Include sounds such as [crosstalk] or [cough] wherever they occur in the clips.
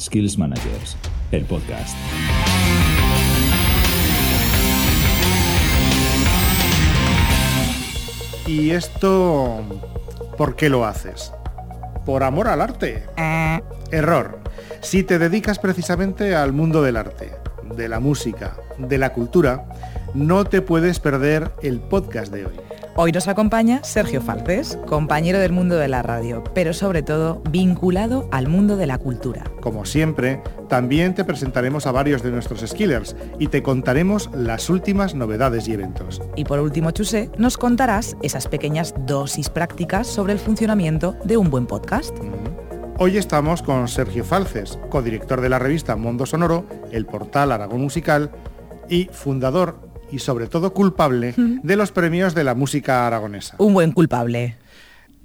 Skills Managers, el podcast. ¿Y esto por qué lo haces? Por amor al arte. Error. Si te dedicas precisamente al mundo del arte, de la música, de la cultura, no te puedes perder el podcast de hoy. Hoy nos acompaña Sergio Falces, compañero del mundo de la radio, pero sobre todo vinculado al mundo de la cultura. Como siempre, también te presentaremos a varios de nuestros skillers y te contaremos las últimas novedades y eventos. Y por último, Chuse, nos contarás esas pequeñas dosis prácticas sobre el funcionamiento de un buen podcast. Hoy estamos con Sergio Falces, codirector de la revista Mundo Sonoro, el portal Aragón Musical y fundador y sobre todo culpable de los premios de la música aragonesa. Un buen culpable.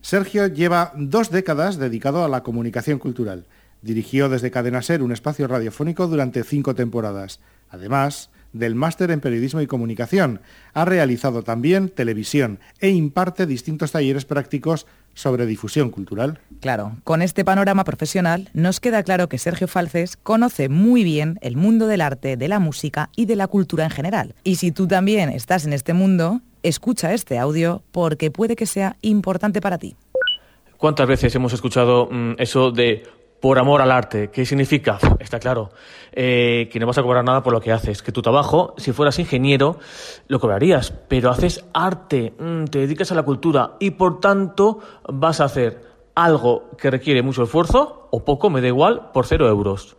Sergio lleva dos décadas dedicado a la comunicación cultural. Dirigió desde Cadena Ser un espacio radiofónico durante cinco temporadas. Además del máster en periodismo y comunicación, ha realizado también televisión e imparte distintos talleres prácticos sobre difusión cultural. Claro, con este panorama profesional nos queda claro que Sergio Falces conoce muy bien el mundo del arte, de la música y de la cultura en general. Y si tú también estás en este mundo, escucha este audio porque puede que sea importante para ti. ¿Cuántas veces hemos escuchado mm, eso de por amor al arte. ¿Qué significa? Está claro, eh, que no vas a cobrar nada por lo que haces, que tu trabajo, si fueras ingeniero, lo cobrarías, pero haces arte, mm, te dedicas a la cultura y por tanto vas a hacer algo que requiere mucho esfuerzo o poco, me da igual, por cero euros.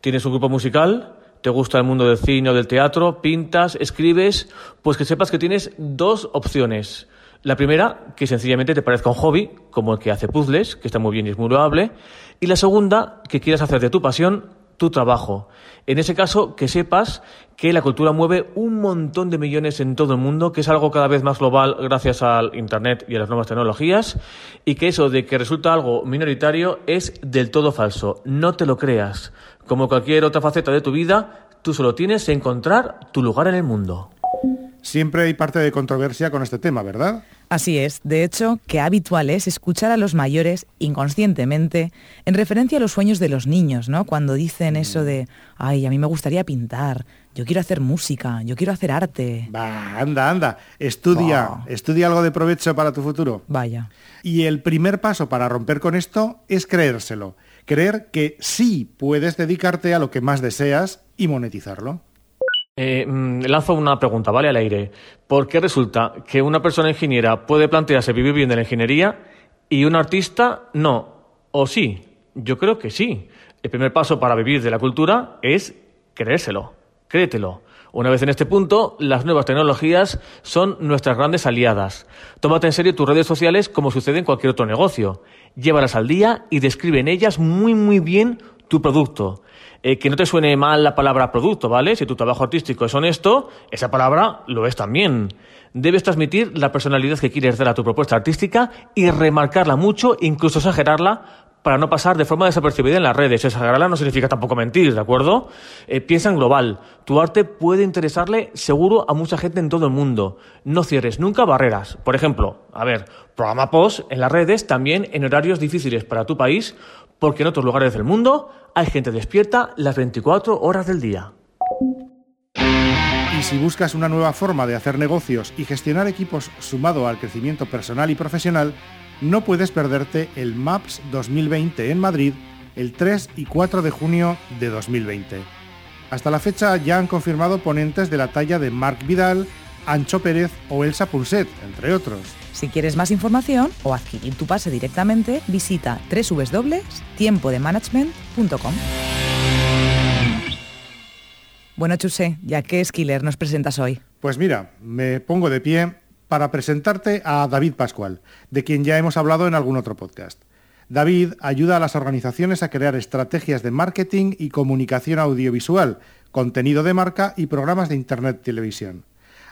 Tienes un grupo musical, te gusta el mundo del cine o del teatro, pintas, escribes, pues que sepas que tienes dos opciones. La primera, que sencillamente te parezca un hobby, como el que hace puzzles, que está muy bien y es muy loable. Y la segunda, que quieras hacer de tu pasión tu trabajo. En ese caso, que sepas que la cultura mueve un montón de millones en todo el mundo, que es algo cada vez más global gracias al Internet y a las nuevas tecnologías, y que eso de que resulta algo minoritario es del todo falso. No te lo creas. Como cualquier otra faceta de tu vida, tú solo tienes que encontrar tu lugar en el mundo. Siempre hay parte de controversia con este tema, ¿verdad? Así es. De hecho, que habitual es escuchar a los mayores inconscientemente en referencia a los sueños de los niños, ¿no? Cuando dicen eso de, ay, a mí me gustaría pintar, yo quiero hacer música, yo quiero hacer arte. Va, anda, anda, estudia, estudia algo de provecho para tu futuro. Vaya. Y el primer paso para romper con esto es creérselo. Creer que sí puedes dedicarte a lo que más deseas y monetizarlo. Eh, mm, lanzo una pregunta, ¿vale? Al aire. ¿Por qué resulta que una persona ingeniera puede plantearse vivir bien de la ingeniería y un artista no? ¿O sí? Yo creo que sí. El primer paso para vivir de la cultura es creérselo. Créetelo. Una vez en este punto, las nuevas tecnologías son nuestras grandes aliadas. Tómate en serio tus redes sociales como sucede en cualquier otro negocio. Llévalas al día y describe en ellas muy muy bien tu producto. Eh, que no te suene mal la palabra producto, ¿vale? Si tu trabajo artístico es honesto, esa palabra lo es también. Debes transmitir la personalidad que quieres dar a tu propuesta artística y remarcarla mucho, incluso exagerarla, para no pasar de forma desapercibida en las redes. Exagerarla no significa tampoco mentir, ¿de acuerdo? Eh, piensa en global. Tu arte puede interesarle seguro a mucha gente en todo el mundo. No cierres nunca barreras. Por ejemplo, a ver, programa post en las redes también en horarios difíciles para tu país porque en otros lugares del mundo hay gente despierta las 24 horas del día. Y si buscas una nueva forma de hacer negocios y gestionar equipos sumado al crecimiento personal y profesional, no puedes perderte el MAPS 2020 en Madrid el 3 y 4 de junio de 2020. Hasta la fecha ya han confirmado ponentes de la talla de Marc Vidal, Ancho Pérez o Elsa Pulset, entre otros. Si quieres más información o adquirir tu pase directamente, visita www.tiempodemanagement.com. Bueno, Chuse, ¿ya qué skiller nos presentas hoy? Pues mira, me pongo de pie para presentarte a David Pascual, de quien ya hemos hablado en algún otro podcast. David ayuda a las organizaciones a crear estrategias de marketing y comunicación audiovisual, contenido de marca y programas de Internet televisión.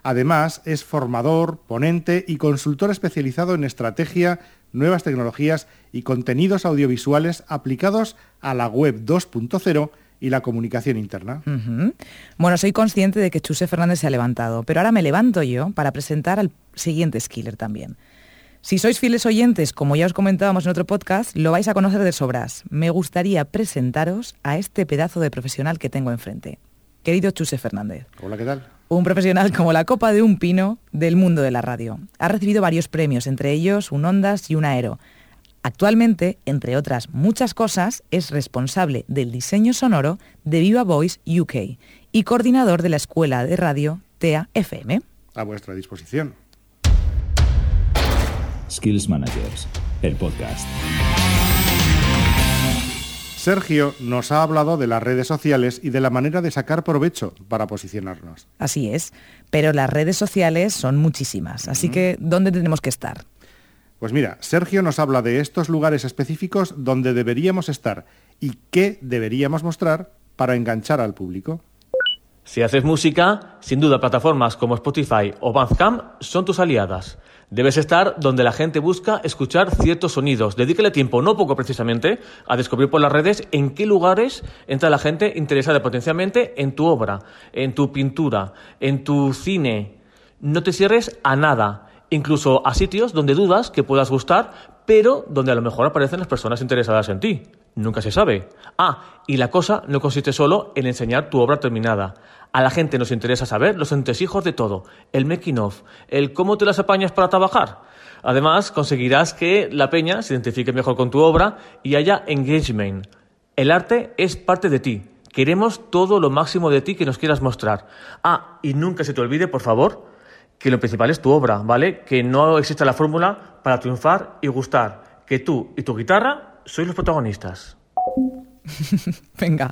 Además, es formador, ponente y consultor especializado en estrategia, nuevas tecnologías y contenidos audiovisuales aplicados a la web 2.0 y la comunicación interna. Bueno, soy consciente de que Chuse Fernández se ha levantado, pero ahora me levanto yo para presentar al siguiente skiller también. Si sois fieles oyentes, como ya os comentábamos en otro podcast, lo vais a conocer de sobras. Me gustaría presentaros a este pedazo de profesional que tengo enfrente. Querido Chuse Fernández. Hola, ¿qué tal? Un profesional como la copa de un pino del mundo de la radio. Ha recibido varios premios, entre ellos un Ondas y un Aero. Actualmente, entre otras muchas cosas, es responsable del diseño sonoro de Viva Voice UK y coordinador de la escuela de radio TEA FM. A vuestra disposición. Skills Managers, el podcast. Sergio nos ha hablado de las redes sociales y de la manera de sacar provecho para posicionarnos. Así es, pero las redes sociales son muchísimas, así que ¿dónde tenemos que estar? Pues mira, Sergio nos habla de estos lugares específicos donde deberíamos estar y qué deberíamos mostrar para enganchar al público. Si haces música, sin duda plataformas como Spotify o Bandcamp son tus aliadas. Debes estar donde la gente busca escuchar ciertos sonidos. Dedícale tiempo, no poco precisamente, a descubrir por las redes en qué lugares entra la gente interesada potencialmente en tu obra, en tu pintura, en tu cine. No te cierres a nada incluso a sitios donde dudas que puedas gustar, pero donde a lo mejor aparecen las personas interesadas en ti. Nunca se sabe. Ah, y la cosa no consiste solo en enseñar tu obra terminada. A la gente nos interesa saber los entresijos de todo, el making of, el cómo te las apañas para trabajar. Además, conseguirás que la peña se identifique mejor con tu obra y haya engagement. El arte es parte de ti. Queremos todo lo máximo de ti que nos quieras mostrar. Ah, y nunca se te olvide, por favor, que lo principal es tu obra, ¿vale? Que no existe la fórmula para triunfar y gustar. Que tú y tu guitarra sois los protagonistas. [laughs] Venga,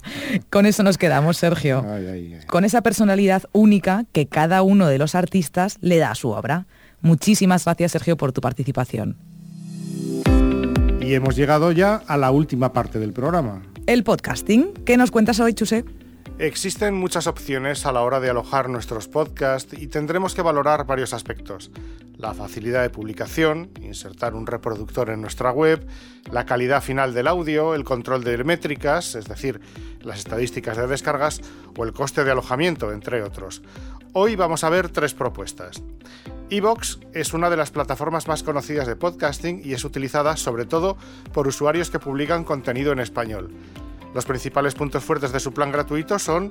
con eso nos quedamos, Sergio. Con esa personalidad única que cada uno de los artistas le da a su obra. Muchísimas gracias, Sergio, por tu participación. Y hemos llegado ya a la última parte del programa. El podcasting. ¿Qué nos cuentas hoy, Chuse? Existen muchas opciones a la hora de alojar nuestros podcasts y tendremos que valorar varios aspectos. La facilidad de publicación, insertar un reproductor en nuestra web, la calidad final del audio, el control de métricas, es decir, las estadísticas de descargas o el coste de alojamiento, entre otros. Hoy vamos a ver tres propuestas. Evox es una de las plataformas más conocidas de podcasting y es utilizada sobre todo por usuarios que publican contenido en español. Los principales puntos fuertes de su plan gratuito son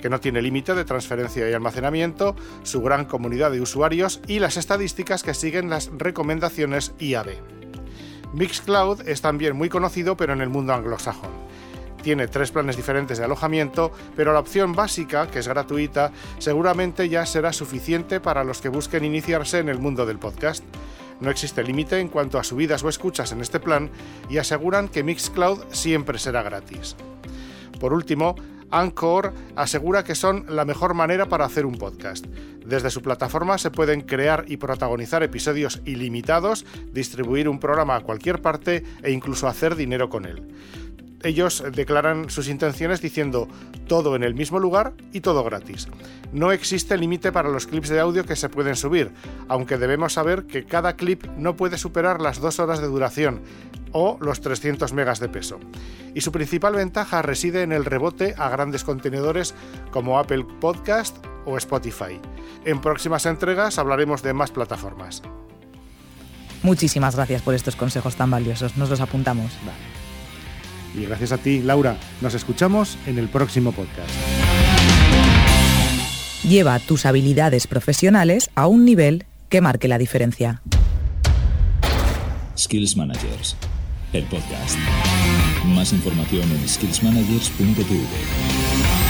que no tiene límite de transferencia y almacenamiento, su gran comunidad de usuarios y las estadísticas que siguen las recomendaciones IAB. Mixcloud es también muy conocido pero en el mundo anglosajón. Tiene tres planes diferentes de alojamiento, pero la opción básica, que es gratuita, seguramente ya será suficiente para los que busquen iniciarse en el mundo del podcast. No existe límite en cuanto a subidas o escuchas en este plan y aseguran que Mixcloud siempre será gratis. Por último, Anchor asegura que son la mejor manera para hacer un podcast. Desde su plataforma se pueden crear y protagonizar episodios ilimitados, distribuir un programa a cualquier parte e incluso hacer dinero con él ellos declaran sus intenciones diciendo todo en el mismo lugar y todo gratis. No existe límite para los clips de audio que se pueden subir, aunque debemos saber que cada clip no puede superar las dos horas de duración o los 300 megas de peso. Y su principal ventaja reside en el rebote a grandes contenedores como Apple Podcast o Spotify. En próximas entregas hablaremos de más plataformas. Muchísimas gracias por estos consejos tan valiosos. Nos los apuntamos. Y gracias a ti, Laura. Nos escuchamos en el próximo podcast. Lleva tus habilidades profesionales a un nivel que marque la diferencia. Skills Managers, el podcast. Más información en skillsmanagers.tv.